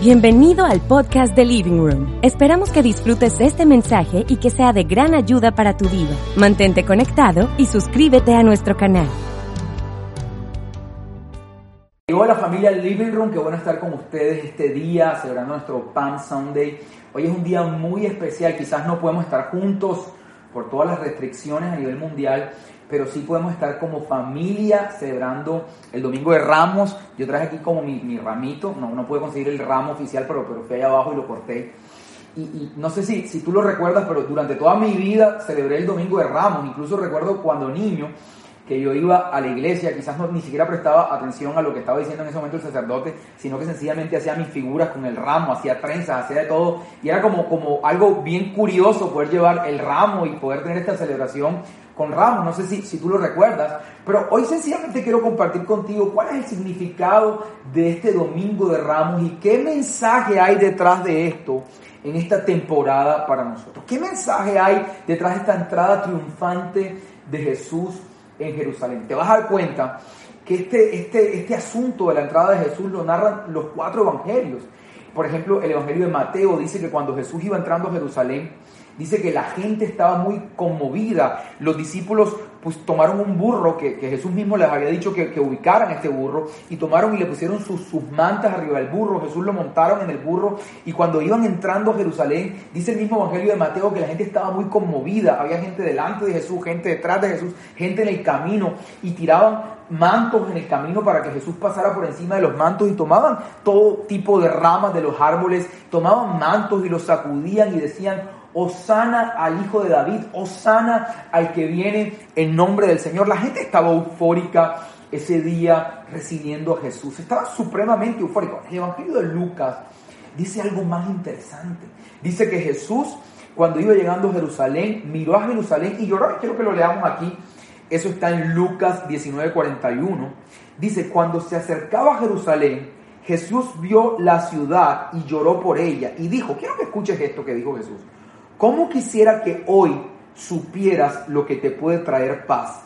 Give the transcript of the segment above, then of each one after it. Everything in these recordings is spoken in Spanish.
Bienvenido al podcast de Living Room. Esperamos que disfrutes este mensaje y que sea de gran ayuda para tu vida. Mantente conectado y suscríbete a nuestro canal. Hola familia Living Room, qué bueno estar con ustedes este día celebrando nuestro Palm Sunday. Hoy es un día muy especial, quizás no podemos estar juntos por todas las restricciones a nivel mundial, pero sí podemos estar como familia celebrando el Domingo de Ramos. Yo traje aquí como mi, ramito, no, no pude conseguir el ramo oficial, pero, pero fui allá abajo y lo corté. Y, no sé si, si tú lo recuerdas, pero durante toda mi vida celebré el Domingo de Ramos. Incluso recuerdo cuando niño que yo iba a la iglesia, quizás no, ni siquiera prestaba atención a lo que estaba diciendo en ese momento el sacerdote, sino que sencillamente hacía mis figuras con el ramo, hacía trenzas, hacía de todo, y era como, como algo bien curioso poder llevar el ramo y poder tener esta celebración con ramos, no sé si, si tú lo recuerdas, pero hoy sencillamente quiero compartir contigo cuál es el significado de este domingo de ramos y qué mensaje hay detrás de esto en esta temporada para nosotros. ¿Qué mensaje hay detrás de esta entrada triunfante de Jesús en Jerusalén? Te vas a dar cuenta que este, este, este asunto de la entrada de Jesús lo narran los cuatro evangelios. Por ejemplo, el Evangelio de Mateo dice que cuando Jesús iba entrando a Jerusalén, Dice que la gente estaba muy conmovida. Los discípulos pues tomaron un burro que, Jesús mismo les había dicho que, ubicaran este burro y tomaron y le pusieron sus, sus, mantas arriba del burro. Jesús lo montaron en el burro y cuando iban entrando a Jerusalén, dice el mismo Evangelio de Mateo que la gente estaba muy conmovida. Había gente delante de Jesús, gente detrás de Jesús, gente en el camino y tiraban mantos en el camino para que Jesús pasara por encima de los mantos y tomaban todo tipo de ramas de los árboles, tomaban mantos y los sacudían y decían, Osana al Hijo de David, Osana al que viene en nombre del Señor. La gente estaba eufórica ese día recibiendo a Jesús. Estaba supremamente eufórico. El Evangelio de Lucas dice algo más interesante. Dice que Jesús, cuando iba llegando a Jerusalén, miró a Jerusalén y lloró. Quiero que lo leamos aquí. Eso está en Lucas 19:41. Dice, cuando se acercaba a Jerusalén, Jesús vio la ciudad y lloró por ella. Y dijo, quiero que escuches esto que dijo Jesús. ¿Cómo quisiera que hoy supieras lo que te puede traer paz?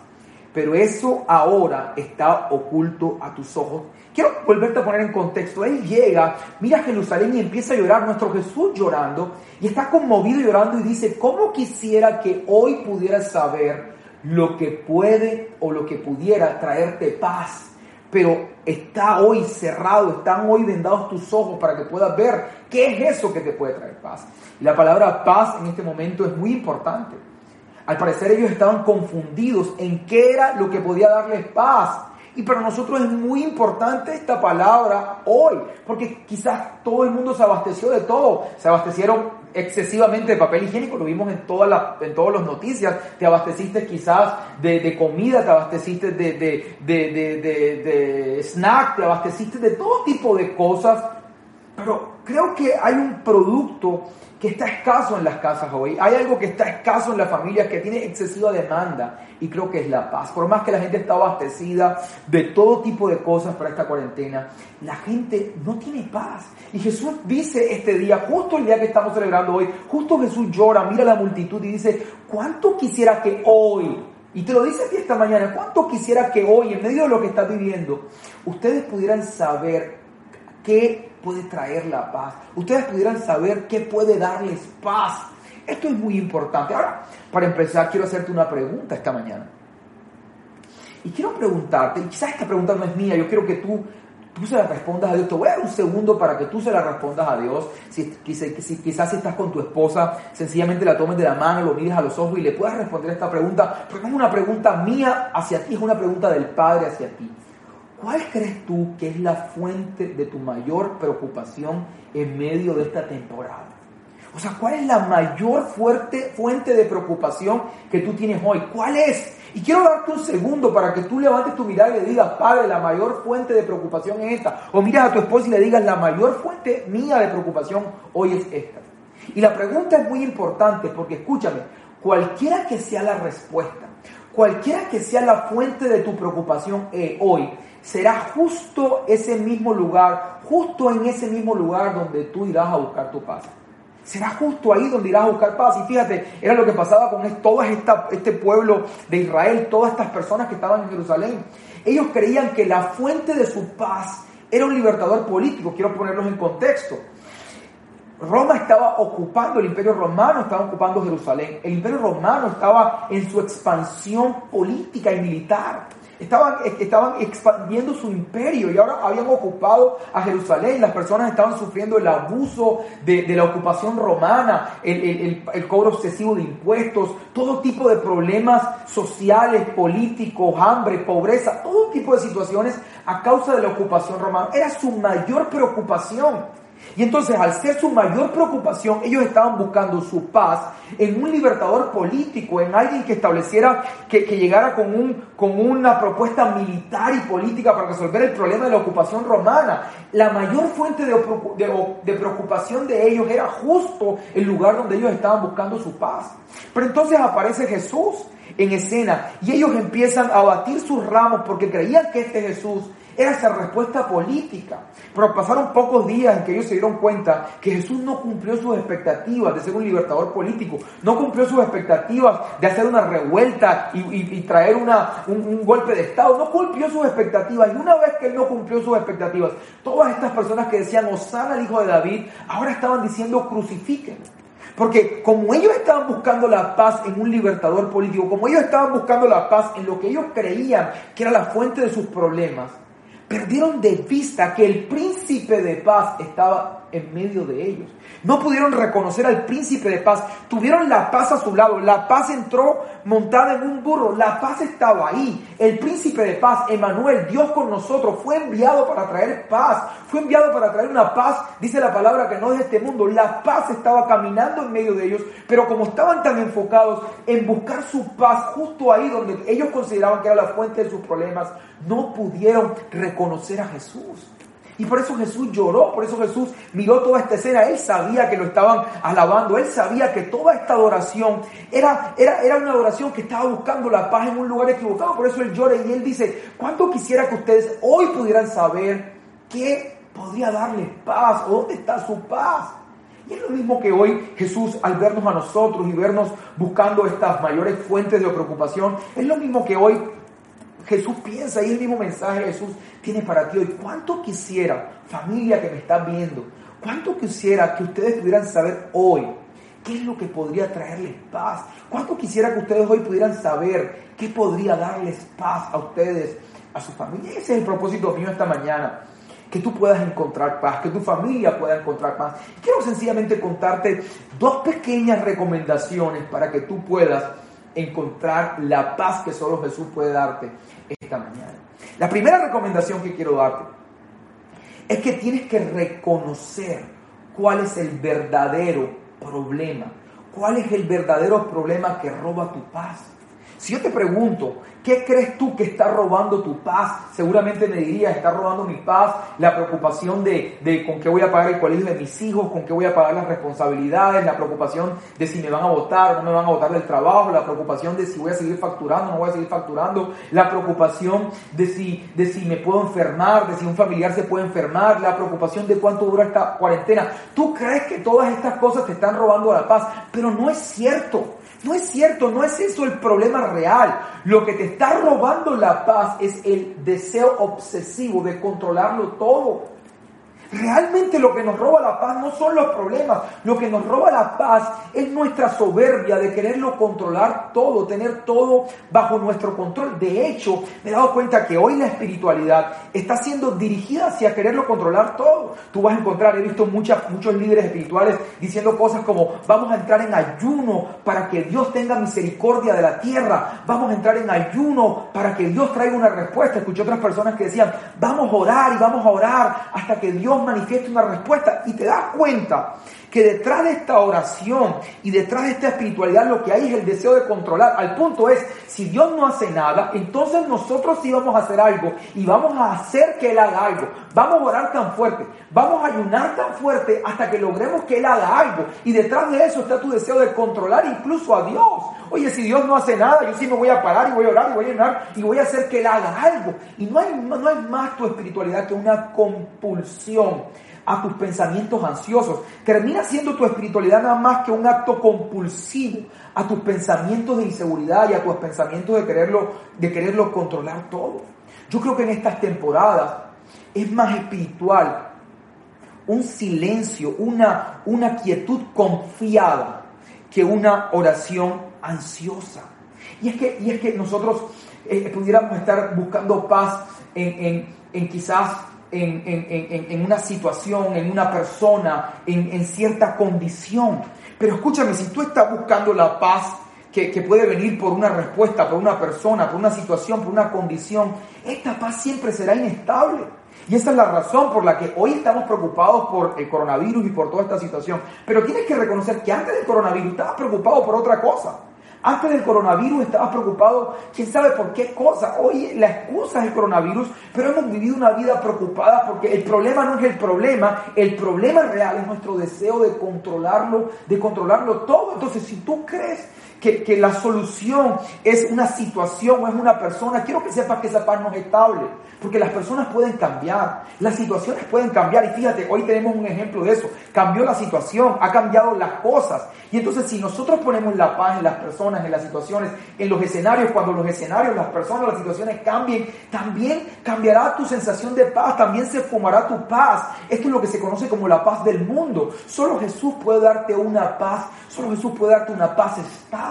Pero eso ahora está oculto a tus ojos. Quiero volverte a poner en contexto. Él llega, mira a Jerusalén y empieza a llorar, nuestro Jesús llorando, y está conmovido llorando y dice, ¿cómo quisiera que hoy pudieras saber lo que puede o lo que pudiera traerte paz? Pero está hoy cerrado, están hoy vendados tus ojos para que puedas ver qué es eso que te puede traer paz. Y la palabra paz en este momento es muy importante. Al parecer ellos estaban confundidos en qué era lo que podía darles paz. Y para nosotros es muy importante esta palabra hoy, porque quizás todo el mundo se abasteció de todo. Se abastecieron excesivamente de papel higiénico, lo vimos en todas las en todas las noticias, te abasteciste quizás de, comida, te abasteciste de, de, de, snack, te abasteciste de todo tipo de cosas, pero creo que hay un producto que está escaso en las casas hoy. Hay algo que está escaso en las familias, que tiene excesiva demanda, y creo que es la paz. Por más que la gente está abastecida de todo tipo de cosas para esta cuarentena, la gente no tiene paz. Y Jesús dice este día, justo el día que estamos celebrando hoy, justo Jesús llora, mira la multitud y dice, ¿cuánto quisiera que hoy, y te lo dice a ti esta mañana, cuánto quisiera que hoy, en medio de lo que estás viviendo, ustedes pudieran saber qué puede traer la paz. Ustedes pudieran saber qué puede darles paz. Esto es muy importante. Ahora, para empezar, quiero hacerte una pregunta esta mañana. Y quiero preguntarte, y quizás esta pregunta no es mía, yo quiero que tú, tú se la respondas a Dios. Te voy a dar un segundo para que tú se la respondas a Dios. Si, quizás si estás con tu esposa, sencillamente la tomes de la mano, lo mires a los ojos y le puedas responder esta pregunta, porque no es una pregunta mía hacia ti, es una pregunta del Padre hacia ti. ¿Cuál crees tú que es la fuente de tu mayor preocupación en medio de esta temporada? O sea, ¿cuál es la mayor fuerte fuente de preocupación que tú tienes hoy? ¿Cuál es? Y quiero darte un segundo para que tú levantes tu mirada y le digas, Padre, la mayor fuente de preocupación es esta. O miras a tu esposa y le digas, la mayor fuente mía de preocupación hoy es esta. Y la pregunta es muy importante porque escúchame, cualquiera que sea la respuesta, cualquiera que sea la fuente de tu preocupación eh, hoy, será justo ese mismo lugar, justo en ese mismo lugar donde tú irás a buscar tu paz. Será justo ahí donde irás a buscar paz. Y fíjate, era lo que pasaba con todo este pueblo de Israel, todas estas personas que estaban en Jerusalén. Ellos creían que la fuente de su paz era un libertador político. Quiero ponerlos en contexto. Roma estaba ocupando, el imperio romano estaba ocupando Jerusalén. El imperio romano estaba en su expansión política y militar. Estaban, estaban expandiendo su imperio y ahora habían ocupado a Jerusalén. Las personas estaban sufriendo el abuso de, la ocupación romana, el, el, cobro excesivo de impuestos, todo tipo de problemas sociales, políticos, hambre, pobreza, todo tipo de situaciones a causa de la ocupación romana. Era su mayor preocupación. Y entonces, al ser su mayor preocupación, ellos estaban buscando su paz en un libertador político, en alguien que estableciera, que, llegara con, un, con una propuesta militar y política para resolver el problema de la ocupación romana. La mayor fuente de, de preocupación de ellos era justo el lugar donde ellos estaban buscando su paz. Pero entonces aparece Jesús en escena y ellos empiezan a batir sus ramos porque creían que este Jesús era esa respuesta política. Pero pasaron pocos días en que ellos se dieron cuenta que Jesús no cumplió sus expectativas de ser un libertador político, no cumplió sus expectativas de hacer una revuelta y, traer una, un, golpe de Estado, no cumplió sus expectativas. Y una vez que él no cumplió sus expectativas, todas estas personas que decían, Osana el hijo de David, ahora estaban diciendo, crucifiquen. Porque como ellos estaban buscando la paz en un libertador político, como ellos estaban buscando la paz en lo que ellos creían que era la fuente de sus problemas, perdieron de vista que el príncipe de paz estaba en medio de ellos. No pudieron reconocer al príncipe de paz. Tuvieron la paz a su lado. La paz entró montada en un burro. La paz estaba ahí. El príncipe de paz, Emanuel, Dios con nosotros, fue enviado para traer paz. Fue enviado para traer una paz, dice la palabra, que no es de este mundo. La paz estaba caminando en medio de ellos. Pero como estaban tan enfocados en buscar su paz justo ahí donde ellos consideraban que era la fuente de sus problemas, no pudieron reconocer a Jesús. Y por eso Jesús lloró, por eso Jesús miró toda esta escena. Él sabía que lo estaban alabando, él sabía que toda esta adoración era, era, era una adoración que estaba buscando la paz en un lugar equivocado. Por eso él llora y él dice, ¿cuánto quisiera que ustedes hoy pudieran saber qué podría darles paz o dónde está su paz? Y es lo mismo que hoy Jesús al vernos a nosotros y vernos buscando estas mayores fuentes de preocupación, es lo mismo que hoy Jesús piensa y el mismo mensaje Jesús tiene para ti hoy. ¿Cuánto quisiera, familia que me está viendo, cuánto quisiera que ustedes pudieran saber hoy qué es lo que podría traerles paz? ¿Cuánto quisiera que ustedes hoy pudieran saber qué podría darles paz a ustedes, a su familia? Ese es el propósito mío esta mañana que tú puedas encontrar paz, que tu familia pueda encontrar paz. Quiero sencillamente contarte dos pequeñas recomendaciones para que tú puedas encontrar la paz que solo Jesús puede darte esta mañana. La primera recomendación que quiero darte es que tienes que reconocer cuál es el verdadero problema, cuál es el verdadero problema que roba tu paz. Si yo te pregunto, ¿qué crees tú que está robando tu paz? Seguramente me dirías, está robando mi paz, la preocupación de, de, con qué voy a pagar el colegio de mis hijos, con qué voy a pagar las responsabilidades, la preocupación de si me van a votar o no me van a votar del trabajo, la preocupación de si voy a seguir facturando o no voy a seguir facturando, la preocupación de si, de si me puedo enfermar, de si un familiar se puede enfermar, la preocupación de cuánto dura esta cuarentena. Tú crees que todas estas cosas te están robando la paz, pero no es cierto. No es cierto, no es eso el problema real. Lo que te está robando la paz es el deseo obsesivo de controlarlo todo. Realmente lo que nos roba la paz no son los problemas, lo que nos roba la paz es nuestra soberbia de quererlo controlar todo, tener todo bajo nuestro control. De hecho, me he dado cuenta que hoy la espiritualidad está siendo dirigida hacia quererlo controlar todo. Tú vas a encontrar, he visto muchas, muchos líderes espirituales diciendo cosas como vamos a entrar en ayuno para que Dios tenga misericordia de la tierra, vamos a entrar en ayuno para que Dios traiga una respuesta. Escuché otras personas que decían vamos a orar y vamos a orar hasta que Dios Manifiesta una respuesta y te das cuenta que detrás de esta oración y detrás de esta espiritualidad lo que hay es el deseo de controlar. Al punto es, si Dios no hace nada, entonces nosotros sí vamos a hacer algo y vamos a hacer que Él haga algo. Vamos a orar tan fuerte, vamos a ayunar tan fuerte hasta que logremos que Él haga algo. Y detrás de eso está tu deseo de controlar incluso a Dios. Oye, si Dios no hace nada, yo sí me voy a parar y voy a orar y voy a ayunar y voy a hacer que Él haga algo. Y no hay, no hay más tu espiritualidad que una compulsión a tus pensamientos ansiosos. Termina siendo tu espiritualidad nada más que un acto compulsivo a tus pensamientos de inseguridad y a tus pensamientos de quererlo, de quererlo controlar todo. Yo creo que en estas temporadas es más espiritual un silencio, una, una quietud confiada que una oración ansiosa. Y es que, y es que nosotros eh, pudiéramos estar buscando paz en, en, en quizás en, una situación, en una persona, en, cierta condición. Pero escúchame, si tú estás buscando la paz que, que, puede venir por una respuesta, por una persona, por una situación, por una condición, esta paz siempre será inestable. Y esa es la razón por la que hoy estamos preocupados por el coronavirus y por toda esta situación. Pero tienes que reconocer que antes del coronavirus estabas preocupado por otra cosa. Antes del coronavirus estabas preocupado, quién sabe por qué cosa. Hoy la excusa es el coronavirus, pero hemos vivido una vida preocupada porque el problema no es el problema, el problema real es nuestro deseo de controlarlo, de controlarlo todo. Entonces, si tú crees que, que la solución es una situación o es una persona, quiero que sepas que esa paz no es estable. Porque las personas pueden cambiar, las situaciones pueden cambiar. Y fíjate, hoy tenemos un ejemplo de eso. Cambió la situación, ha cambiado las cosas. Y entonces si nosotros ponemos la paz en las personas, en las situaciones, en los escenarios, cuando los escenarios, las personas, las situaciones cambien, también cambiará tu sensación de paz, también se fumará tu paz. Esto es lo que se conoce como la paz del mundo. Solo Jesús puede darte una paz, solo Jesús puede darte una paz estable.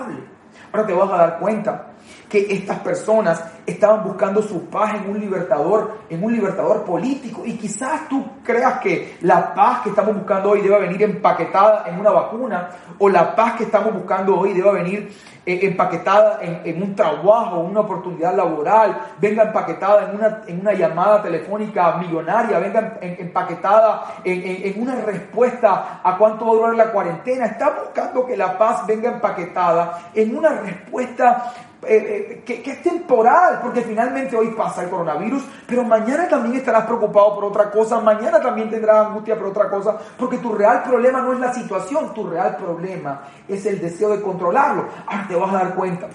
Ahora te vas a dar cuenta que estas personas estaban buscando su paz en un libertador, en un libertador político. Y quizás tú creas que la paz que estamos buscando hoy deba venir empaquetada en una vacuna, o la paz que estamos buscando hoy deba venir eh, empaquetada en, un trabajo, una oportunidad laboral, venga empaquetada en una, en una llamada telefónica millonaria, venga empaquetada en, en una respuesta a cuánto va a durar la cuarentena. Está buscando que la paz venga empaquetada en una respuesta eh, eh, que, es temporal, porque finalmente hoy pasa el coronavirus, pero mañana también estarás preocupado por otra cosa, mañana también tendrás angustia por otra cosa, porque tu real problema no es la situación, tu real problema es el deseo de controlarlo. Ahora te vas a dar cuenta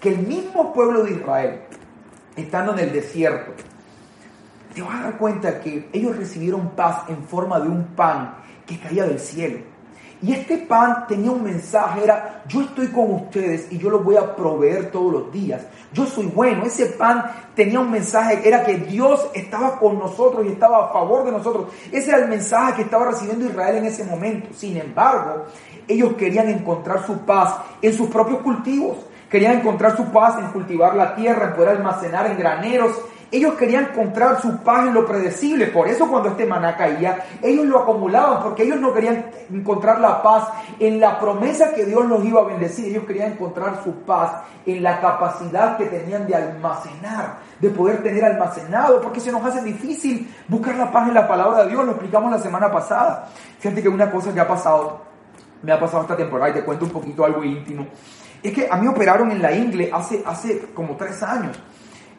que el mismo pueblo de Israel, estando en el desierto, te vas a dar cuenta que ellos recibieron paz en forma de un pan que caía del cielo. Y este pan tenía un mensaje, era, yo estoy con ustedes y yo los voy a proveer todos los días. Yo soy bueno. Ese pan tenía un mensaje, era que Dios estaba con nosotros y estaba a favor de nosotros. Ese era el mensaje que estaba recibiendo Israel en ese momento. Sin embargo, ellos querían encontrar su paz en sus propios cultivos. Querían encontrar su paz en cultivar la tierra, en poder almacenar en graneros ellos querían encontrar su paz en lo predecible. Por eso cuando este maná caía, ellos lo acumulaban porque ellos no querían encontrar la paz en la promesa que Dios los iba a bendecir. Ellos querían encontrar su paz en la capacidad que tenían de almacenar, de poder tener almacenado, porque se nos hace difícil buscar la paz en la palabra de Dios. Lo explicamos la semana pasada. Fíjate que una cosa que ha pasado, me ha pasado esta temporada y te cuento un poquito algo íntimo. Es que a mí operaron en la ingle hace, hace como tres años.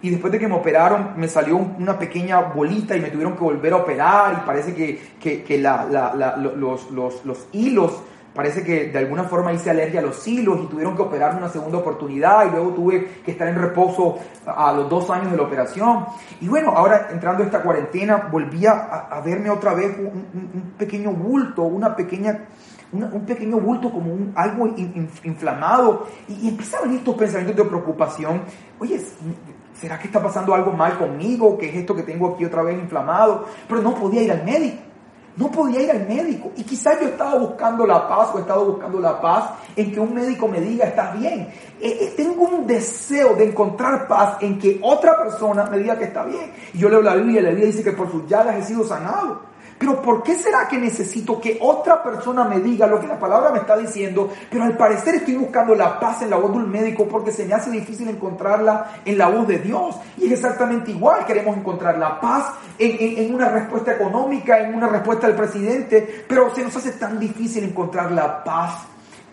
Y después de que me operaron, me salió una pequeña bolita y me tuvieron que volver a operar. Y parece que, que, los, los, los, hilos, parece que de alguna forma hice alergia a los hilos y tuvieron que operarme una segunda oportunidad. Y luego tuve que estar en reposo a los dos años de la operación. Y bueno, ahora entrando a esta cuarentena, volví a, verme otra vez un, pequeño bulto, una pequeña un pequeño bulto como un, algo inflamado y, y estos pensamientos de preocupación. Oye, ¿Será que está pasando algo mal conmigo? ¿Qué es esto que tengo aquí otra vez inflamado? Pero no podía ir al médico. No podía ir al médico. Y quizás yo estaba buscando la paz o he estado buscando la paz en que un médico me diga, estás bien. Eh, eh, tengo un deseo de encontrar paz en que otra persona me diga que está bien. Y yo leo la Biblia y la Biblia dice que por sus llagas he sido sanado. Pero ¿por qué será que necesito que otra persona me diga lo que la palabra me está diciendo? Pero al parecer estoy buscando la paz en la voz de un médico porque se me hace difícil encontrarla en la voz de Dios. Y es exactamente igual, queremos encontrar la paz en, en una respuesta económica, en una respuesta del presidente, pero se nos hace tan difícil encontrar la paz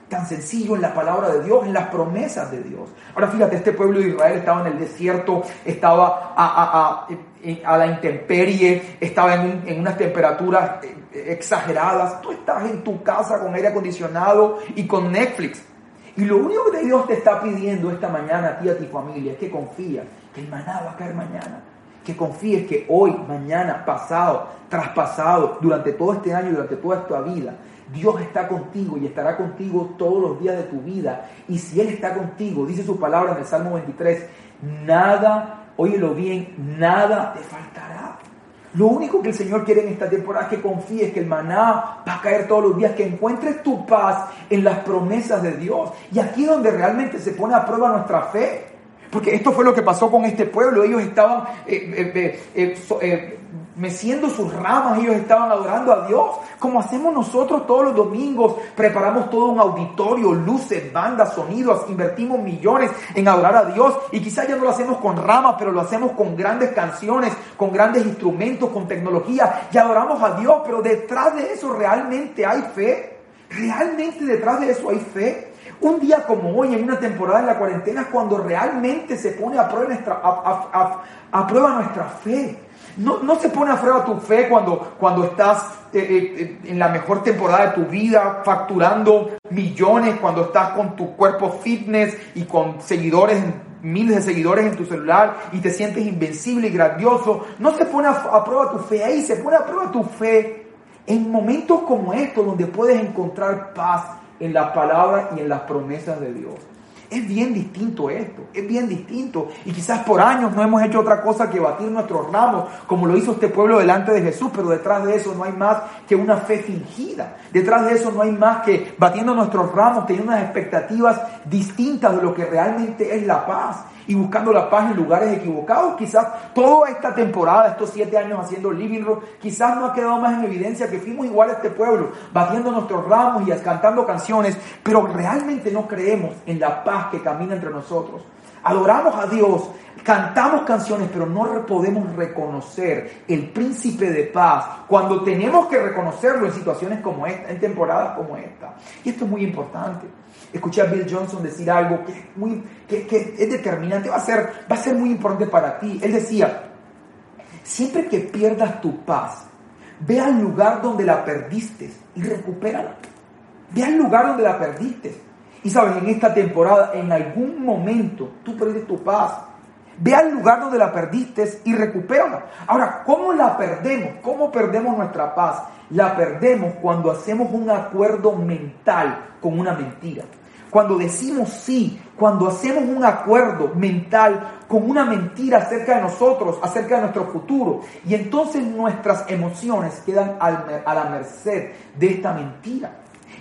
tan sencillo en la palabra de Dios, en las promesas de Dios. Ahora fíjate, este pueblo de Israel estaba en el desierto, estaba a, la intemperie, estaba en, unas temperaturas eh, exageradas. Tú estás en tu casa con aire acondicionado y con Netflix. Y lo único que Dios te está pidiendo esta mañana a ti y a tu familia es que confíes que el maná va a caer mañana. Que confíes que hoy, mañana, pasado, traspasado, durante todo este año, durante toda esta vida, Dios está contigo y estará contigo todos los días de tu vida. Y si Él está contigo, dice su palabra en el Salmo 23, nada, óyelo bien, nada te faltará. Lo único que el Señor quiere en esta temporada es que confíes que el maná va a caer todos los días, que encuentres tu paz en las promesas de Dios. Y aquí es donde realmente se pone a prueba nuestra fe. Porque esto fue lo que pasó con este pueblo. Ellos estaban eh, eh, eh, meciendo sus ramas, ellos estaban adorando a Dios, como hacemos nosotros todos los domingos. Preparamos todo un auditorio, luces, bandas, sonidos, invertimos millones en adorar a Dios y quizás ya no lo hacemos con ramas, pero lo hacemos con grandes canciones, con grandes instrumentos, con tecnología y adoramos a Dios, pero detrás de eso realmente hay fe. Realmente detrás de eso hay fe. Un día como hoy, en una temporada de la cuarentena, cuando realmente se pone a prueba nuestra, a prueba nuestra fe. No, se pone a prueba tu fe cuando, cuando estás eh, eh, eh, en la mejor temporada de tu vida, facturando millones, cuando estás con tu cuerpo fitness y con seguidores, miles de seguidores en tu celular y te sientes invencible y grandioso. No se pone a, a prueba tu fe ahí, se pone a prueba tu fe en momentos como estos donde puedes encontrar paz en la palabra y en las promesas de Dios. Es bien distinto esto, es bien distinto. Y quizás por años no hemos hecho otra cosa que batir nuestros ramos, como lo hizo este pueblo delante de Jesús, pero detrás de eso no hay más que una fe fingida. Detrás de eso no hay más que batiendo nuestros ramos, teniendo unas expectativas distintas de lo que realmente es la paz y buscando la paz en lugares equivocados. Quizás toda esta temporada, estos siete años haciendo Living Room, quizás no ha quedado más en evidencia que fuimos igual a este pueblo, batiendo nuestros ramos y cantando canciones, pero realmente no creemos en la paz que camina entre nosotros. Adoramos a Dios, cantamos canciones, pero no podemos reconocer el príncipe de paz cuando tenemos que reconocerlo en situaciones como esta, en temporadas como esta. Y esto es muy importante. Escuché a Bill Johnson decir algo que es, muy, que, es determinante, va a, ser, va a ser muy importante para ti. Él decía, siempre que pierdas tu paz, ve al lugar donde la perdiste y recupérala. Ve al lugar donde la perdiste. Y sabes, en esta temporada, en algún momento, tú perdiste tu paz. Ve al lugar donde la perdiste y recupérala. Ahora, ¿cómo la perdemos? ¿Cómo perdemos nuestra paz? La perdemos cuando hacemos un acuerdo mental con una mentira. Cuando decimos sí, cuando hacemos un acuerdo mental con una mentira acerca de nosotros, acerca de nuestro futuro, y entonces nuestras emociones quedan a la merced de esta mentira.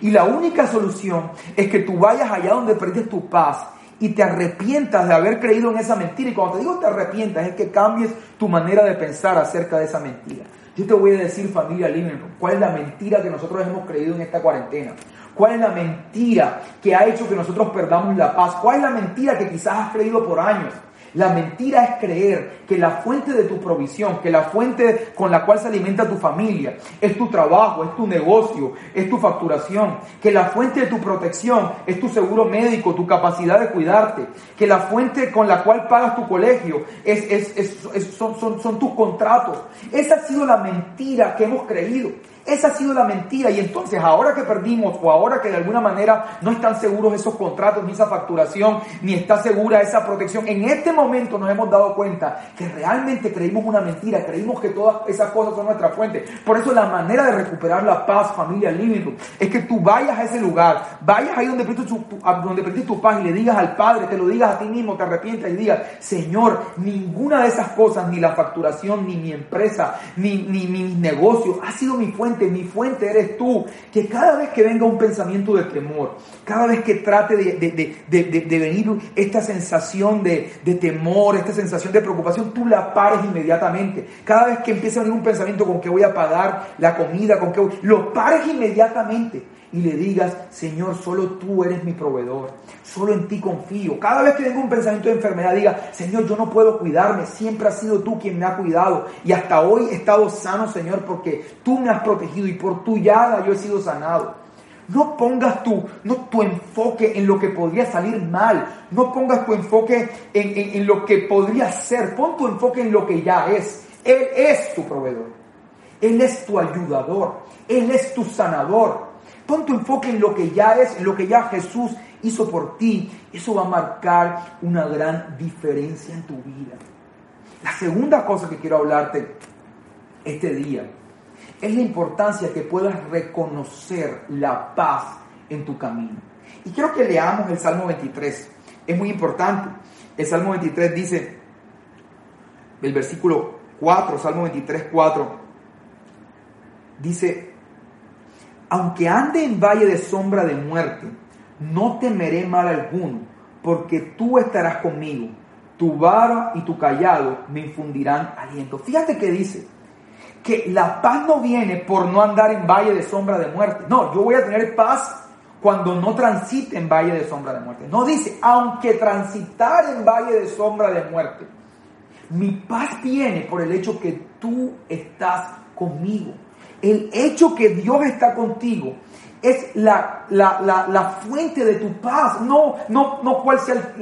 Y la única solución es que tú vayas allá donde perdiste tu paz y te arrepientas de haber creído en esa mentira. Y cuando te digo te arrepientas, es que cambies tu manera de pensar acerca de esa mentira. Yo te voy a decir, familia Living cuál es la mentira que nosotros hemos creído en esta cuarentena. ¿Cuál es la mentira que ha hecho que nosotros perdamos la paz? ¿Cuál es la mentira que quizás has creído por años? La mentira es creer que la fuente de tu provisión, que la fuente con la cual se alimenta tu familia, es tu trabajo, es tu negocio, es tu facturación, que la fuente de tu protección es tu seguro médico, tu capacidad de cuidarte, que la fuente con la cual pagas tu colegio es, son, son, son tus contratos. Esa ha sido la mentira que hemos creído. Esa ha sido la mentira y entonces ahora que perdimos o ahora que de alguna manera no están seguros esos contratos, ni esa facturación, ni está segura esa protección, en este momento nos hemos dado cuenta que realmente creímos una mentira, creímos que todas esas cosas son nuestra fuente. Por eso la manera de recuperar la paz, familia Living es que tú vayas a ese lugar, vayas ahí donde perdiste tu, tu paz y le digas al Padre, te lo digas a ti mismo, te arrepientas y digas, Señor, ninguna de esas cosas, ni la facturación, ni mi empresa, ni, ni mi negocio, ha sido mi fuente mi fuente eres tú. Que cada vez que venga un pensamiento de temor, cada vez que trate de, venir esta sensación de, temor, esta sensación de preocupación, tú la pares inmediatamente. Cada vez que empiece a venir un pensamiento con que voy a pagar la comida, con que voy, lo pares inmediatamente y le digas, Señor, solo tú eres mi proveedor, solo en ti confío. Cada vez que tengo un pensamiento de enfermedad, diga, Señor, yo no puedo cuidarme, siempre has sido tú quien me ha cuidado y hasta hoy he estado sano, Señor, porque tú me has protegido y por tu llaga yo he sido sanado. No pongas tu, no, tu enfoque en lo que podría salir mal. No pongas tu enfoque en, en lo que podría ser. Pon tu enfoque en lo que ya es. Él es tu proveedor. Él es tu ayudador. Él es tu sanador. Pon tu enfoque en lo que ya es, en lo que ya Jesús hizo por ti. Eso va a marcar una gran diferencia en tu vida. La segunda cosa que quiero hablarte este día es la importancia que puedas reconocer la paz en tu camino. Y quiero que leamos el Salmo 23. Es muy importante. El Salmo 23 dice, el versículo 4, Salmo 23, 4, dice, aunque ande en valle de sombra de muerte, no temeré mal alguno, porque tú estarás conmigo. Tu vara y tu callado me infundirán aliento. Fíjate que dice que la paz no viene por no andar en valle de sombra de muerte. No, yo voy a tener paz cuando no transite en valle de sombra de muerte. No dice, aunque transitar en valle de sombra de muerte. Mi paz viene por el hecho que tú estás conmigo el hecho que Dios está contigo es la, la, fuente de tu paz, no, no, no cuál sea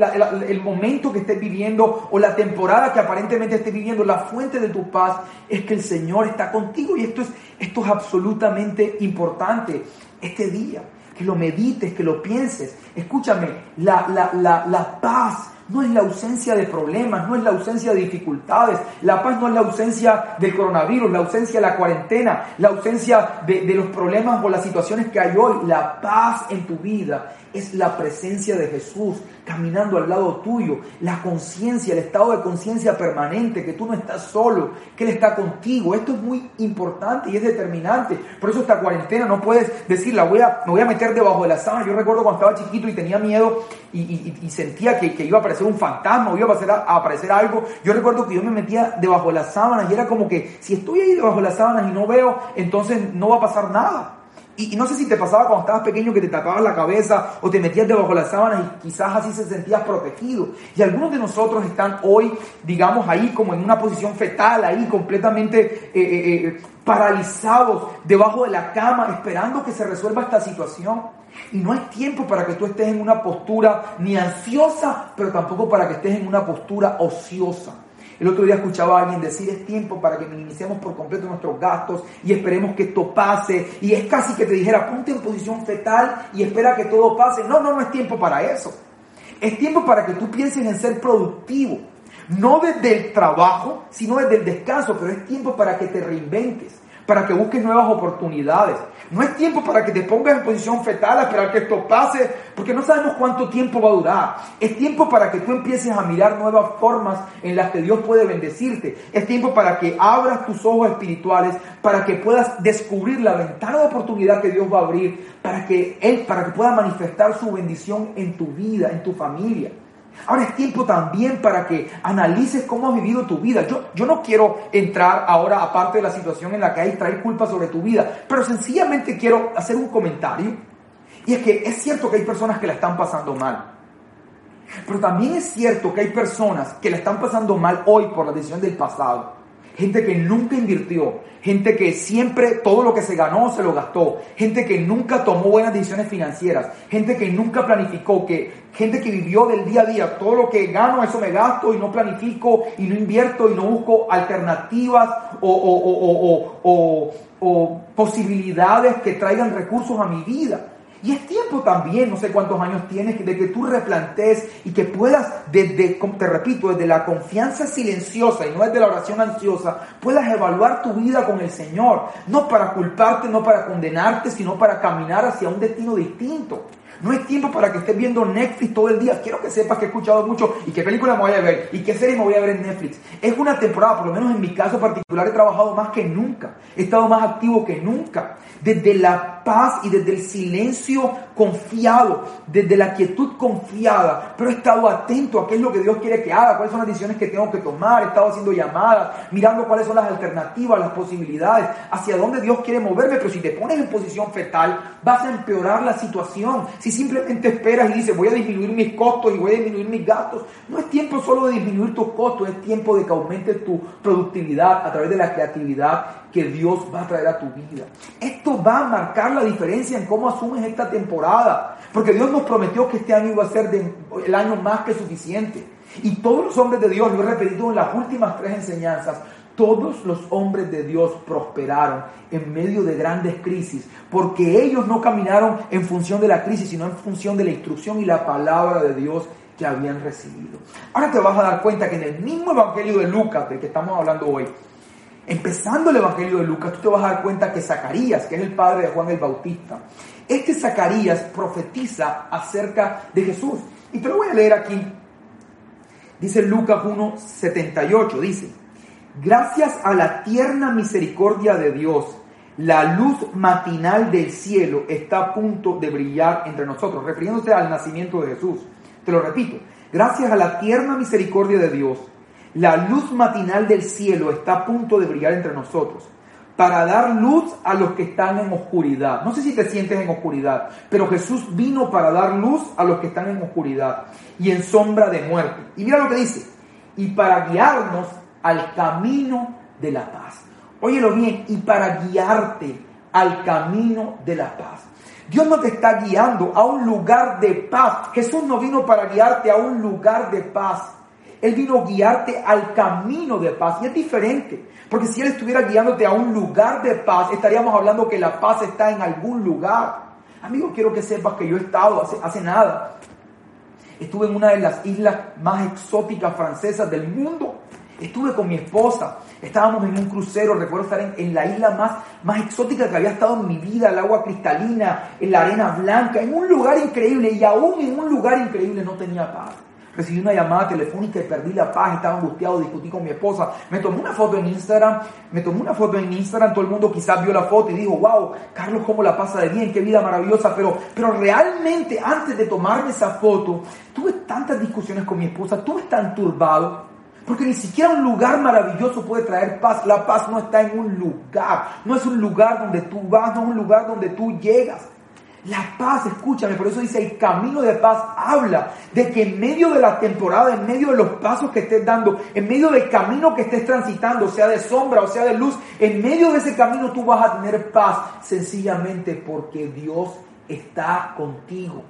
el, momento que estés viviendo o la temporada que aparentemente estés viviendo, la fuente de tu paz es que el Señor está contigo. Y esto es, esto es absolutamente importante. Este día, que lo medites, que lo pienses. Escúchame, la, la paz no es la ausencia de problemas, no es la ausencia de dificultades. La paz no es la ausencia del coronavirus, la ausencia de la cuarentena, la ausencia de, de, los problemas o las situaciones que hay hoy. La paz en tu vida es la presencia de Jesús caminando al lado tuyo, la conciencia, el estado de conciencia permanente, que tú no estás solo, que Él está contigo. Esto es muy importante y es determinante. Por eso esta cuarentena no puedes decir, la voy a, me voy a meter debajo de la sábana. Yo recuerdo cuando estaba chiquito y tenía miedo y, sentía que, iba a aparecer un fantasma o iba a aparecer, a aparecer, algo. Yo recuerdo que yo me metía debajo de las sábanas y era como que si estoy ahí debajo de las sábanas y no veo, entonces no va a pasar nada. Y, no sé si te pasaba cuando estabas pequeño que te tapabas la cabeza o te metías debajo de las sábanas y quizás así se sentías protegido. Y algunos de nosotros están hoy, digamos, ahí como en una posición fetal, ahí completamente eh, eh, eh, paralizados debajo de la cama, esperando que se resuelva esta situación. Y no hay tiempo para que tú estés en una postura ni ansiosa, pero tampoco para que estés en una postura ociosa. El otro día escuchaba a alguien decir es tiempo para que minimicemos por completo nuestros gastos y esperemos que esto pase. Y es casi que te dijera, ponte en posición fetal y espera que todo pase. No, no, no es tiempo para eso. Es tiempo para que tú pienses en ser productivo. No desde el trabajo, sino desde el descanso, pero es tiempo para que te reinventes para que busques nuevas oportunidades. No es tiempo para que te pongas en posición fetal a esperar que esto pase, porque no sabemos cuánto tiempo va a durar. Es tiempo para que tú empieces a mirar nuevas formas en las que Dios puede bendecirte. Es tiempo para que abras tus ojos espirituales, para que puedas descubrir la ventana de oportunidad que Dios va a abrir, para que Él, para que pueda manifestar su bendición en tu vida, en tu familia. Ahora es tiempo también para que analices cómo has vivido tu vida. Yo, yo no quiero entrar ahora, aparte de la situación en la que hay, traer culpa sobre tu vida, pero sencillamente quiero hacer un comentario. Y es que es cierto que hay personas que la están pasando mal. Pero también es cierto que hay personas que la están pasando mal hoy por la decisión del pasado gente que nunca invirtió, gente que siempre todo lo que se ganó se lo gastó, gente que nunca tomó buenas decisiones financieras, gente que nunca planificó, que gente que vivió del día a día, todo lo que gano eso me gasto y no planifico y no invierto y no busco alternativas o, o posibilidades que traigan recursos a mi vida. Y es tiempo también, no sé cuántos años tienes, de que tú replantes y que puedas, desde, te repito, desde la confianza silenciosa y no desde la oración ansiosa, puedas evaluar tu vida con el Señor. No para culparte, no para condenarte, sino para caminar hacia un destino distinto. No es tiempo para que estés viendo Netflix todo el día. Quiero que sepas que he escuchado mucho y qué película me voy a ver y qué serie me voy a ver en Netflix. Es una temporada, por lo menos en mi caso particular, he trabajado más que nunca. He estado más activo que nunca. Desde la paz y desde el silencio confiado, desde la quietud confiada. Pero he estado atento a qué es lo que Dios quiere que haga, cuáles son las decisiones que tengo que tomar. He estado haciendo llamadas, mirando cuáles son las alternativas, las posibilidades, hacia dónde Dios quiere moverme. Pero si te pones en posición fetal, vas a empeorar la situación. Si simplemente esperas y dices, voy a disminuir mis costos y voy a disminuir mis gastos, no es tiempo solo de disminuir tus costos, es tiempo de que aumente tu productividad a través de la creatividad que Dios va a traer a tu vida. Esto va a marcar la diferencia en cómo asumes esta temporada, porque Dios nos prometió que este año iba a ser el año más que suficiente. Y todos los hombres de Dios, lo he repetido en las últimas tres enseñanzas, todos los hombres de Dios prosperaron en medio de grandes crisis, porque ellos no caminaron en función de la crisis, sino en función de la instrucción y la palabra de Dios que habían recibido. Ahora te vas a dar cuenta que en el mismo Evangelio de Lucas, del que estamos hablando hoy, empezando el Evangelio de Lucas, tú te vas a dar cuenta que Zacarías, que es el padre de Juan el Bautista, este Zacarías profetiza acerca de Jesús. Y te lo voy a leer aquí. Dice Lucas 1.78, dice, gracias a la tierna misericordia de Dios, la luz matinal del cielo está a punto de brillar entre nosotros, refiriéndose al nacimiento de Jesús. Te lo repito, gracias a la tierna misericordia de Dios, la luz matinal del cielo está a punto de brillar entre nosotros para dar luz a los que están en oscuridad. No sé si te sientes en oscuridad, pero Jesús vino para dar luz a los que están en oscuridad y en sombra de muerte. Y mira lo que dice, y para guiarnos al camino de la paz. Óyelo bien, y para guiarte al camino de la paz. Dios no te está guiando a un lugar de paz. Jesús no vino para guiarte a un lugar de paz. Él vino a guiarte al camino de paz. Y es diferente. Porque si Él estuviera guiándote a un lugar de paz, estaríamos hablando que la paz está en algún lugar. Amigo, quiero que sepas que yo he estado hace, hace nada. Estuve en una de las islas más exóticas francesas del mundo. Estuve con mi esposa, estábamos en un crucero, recuerdo estar en, la isla más, más exótica que había estado en mi vida, el agua cristalina, en la arena blanca, en un lugar increíble y aún en un lugar increíble no tenía paz. Recibí una llamada telefónica y perdí la paz, estaba angustiado, discutí con mi esposa. Me tomé una foto en Instagram, me tomé una foto en Instagram, todo el mundo quizás vio la foto y dijo, wow, Carlos, cómo la pasa de bien, qué vida maravillosa. Pero, pero realmente antes de tomarme esa foto, tuve tantas discusiones con mi esposa, tuve tan turbado porque ni siquiera un lugar maravilloso puede traer paz. La paz no está en un lugar. No es un lugar donde tú vas, no es un lugar donde tú llegas. La paz, escúchame, por eso dice el camino de paz habla de que en medio de la temporada, en medio de los pasos que estés dando, en medio del camino que estés transitando, sea de sombra o sea de luz, en medio de ese camino tú vas a tener paz sencillamente porque Dios está contigo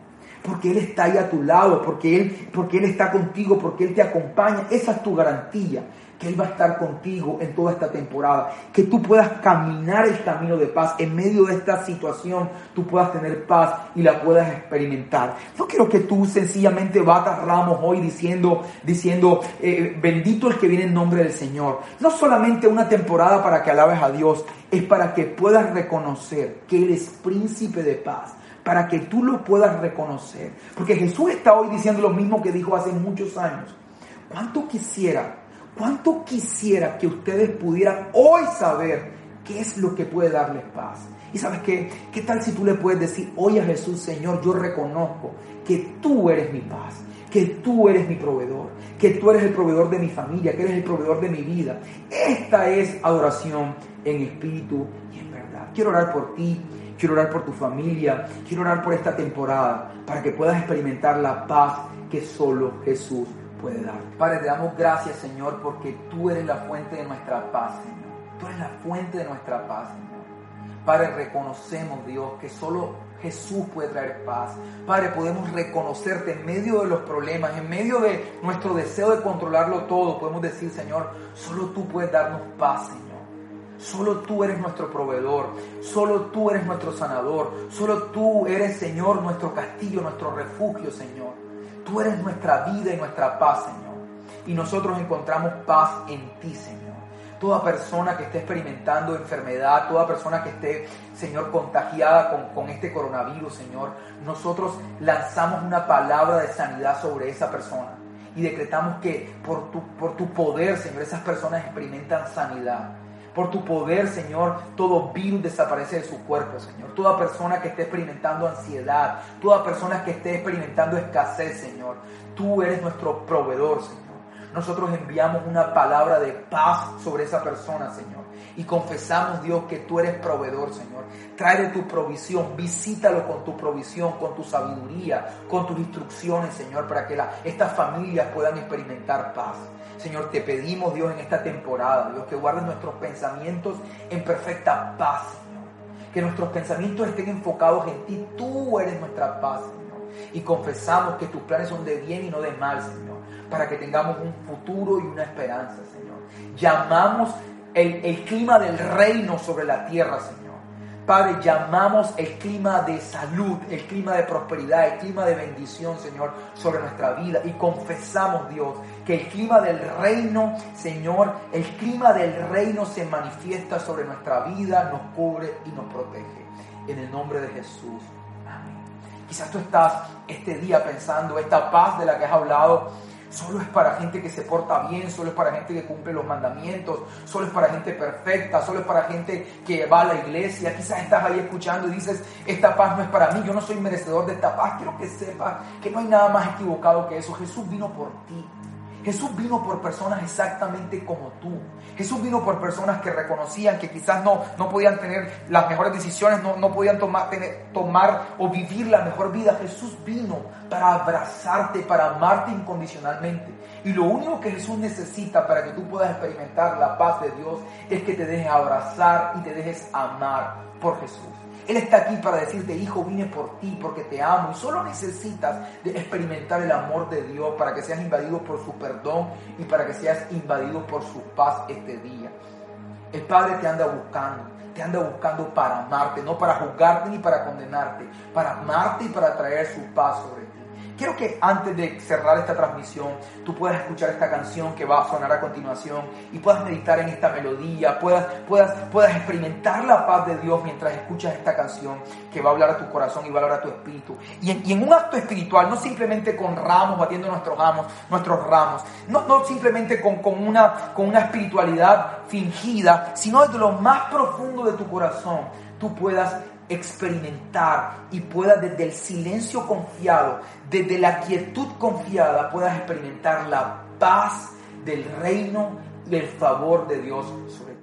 porque Él está ahí a tu lado, porque Él, porque Él está contigo, porque Él te acompaña. Esa es tu garantía, que Él va a estar contigo en toda esta temporada. Que tú puedas caminar el camino de paz en medio de esta situación, tú puedas tener paz y la puedas experimentar. No quiero que tú sencillamente batas ramos hoy diciendo, diciendo eh, bendito el que viene en nombre del Señor. No solamente una temporada para que alabes a Dios, es para que puedas reconocer que Él es príncipe de paz para que tú lo puedas reconocer. Porque Jesús está hoy diciendo lo mismo que dijo hace muchos años. ¿Cuánto quisiera, cuánto quisiera que ustedes pudieran hoy saber qué es lo que puede darles paz? Y sabes qué, qué tal si tú le puedes decir hoy a Jesús, Señor, yo reconozco que tú eres mi paz, que tú eres mi proveedor, que tú eres el proveedor de mi familia, que eres el proveedor de mi vida. Esta es adoración en espíritu y en verdad. Quiero orar por ti Quiero orar por tu familia. Quiero orar por esta temporada para que puedas experimentar la paz que solo Jesús puede dar. Padre, te damos gracias, Señor, porque tú eres la fuente de nuestra paz, Señor. Tú eres la fuente de nuestra paz, Señor. Padre, reconocemos, Dios, que solo Jesús puede traer paz. Padre, podemos reconocerte en medio de los problemas, en medio de nuestro deseo de controlarlo todo. Podemos decir, Señor, solo tú puedes darnos paz, Señor. Solo tú eres nuestro proveedor, solo tú eres nuestro sanador, solo tú eres, Señor, nuestro castillo, nuestro refugio, Señor. Tú eres nuestra vida y nuestra paz, Señor. Y nosotros encontramos paz en ti, Señor. toda persona que esté experimentando enfermedad, toda persona que esté, Señor, contagiada con, con, este coronavirus, Señor, nosotros lanzamos una palabra de sanidad sobre esa persona y decretamos que por tu, por tu poder, Señor, esas personas experimentan sanidad. Por tu poder, Señor, todo virus desaparece de su cuerpo, Señor. Toda persona que esté experimentando ansiedad, toda persona que esté experimentando escasez, Señor. Tú eres nuestro proveedor, Señor. Nosotros enviamos una palabra de paz sobre esa persona, Señor. Y confesamos, Dios, que tú eres proveedor, Señor. Trae de tu provisión, visítalo con tu provisión, con tu sabiduría, con tus instrucciones, Señor, para que estas familias puedan experimentar paz. Señor, te pedimos, Dios, en esta temporada, Dios, que guardes nuestros pensamientos en perfecta paz, Señor. Que nuestros pensamientos estén enfocados en ti. Tú eres nuestra paz, Señor. Y confesamos que tus planes son de bien y no de mal, Señor. Para que tengamos un futuro y una esperanza, Señor. Llamamos el, clima del reino sobre la tierra, Señor. Padre, llamamos el clima de salud, el clima de prosperidad, el clima de bendición, Señor, sobre nuestra vida. Y confesamos, Dios, que el clima del reino, Señor, el clima del reino se manifiesta sobre nuestra vida, nos cubre y nos protege. En el nombre de Jesús. Amén. Quizás tú estás este día pensando, esta paz de la que has hablado, Solo es para gente que se porta bien, solo es para gente que cumple los mandamientos, solo es para gente perfecta, solo es para gente que va a la iglesia. Quizás estás ahí escuchando y dices, esta paz no es para mí, yo no soy merecedor de esta paz. Quiero que sepas que no hay nada más equivocado que eso. Jesús vino por ti. Jesús vino por personas exactamente como tú. Jesús vino por personas que reconocían que quizás no, no podían tener las mejores decisiones, no, no podían tomar, tomar o vivir la mejor vida. Jesús vino para abrazarte, para amarte incondicionalmente. Y lo único que Jesús necesita para que tú puedas experimentar la paz de Dios es que te dejes abrazar y te dejes amar por Jesús. Él está aquí para decirte, hijo, vine por ti porque te amo. Y solo necesitas de experimentar el amor de Dios para que seas invadido por su perdón y para que seas invadido por su paz este día. El Padre te anda buscando, te anda buscando para amarte, no para juzgarte ni para condenarte, para amarte y para traer su paz sobre ti. Quiero que antes de cerrar esta transmisión, tú puedas escuchar esta canción que va a sonar a continuación y puedas meditar en esta melodía, puedas, puedas, puedas experimentar la paz de Dios mientras escuchas esta canción que va a hablar a tu corazón y va a hablar a tu espíritu. Y en, un acto espiritual, no simplemente con ramos, batiendo nuestros ramos, nuestros ramos, no, no simplemente con, con, una, con una espiritualidad fingida, sino desde lo más profundo de tu corazón, tú puedas experimentar y puedas desde el silencio confiado, desde la quietud confiada, puedas experimentar la paz del reino y el favor de Dios sobre tu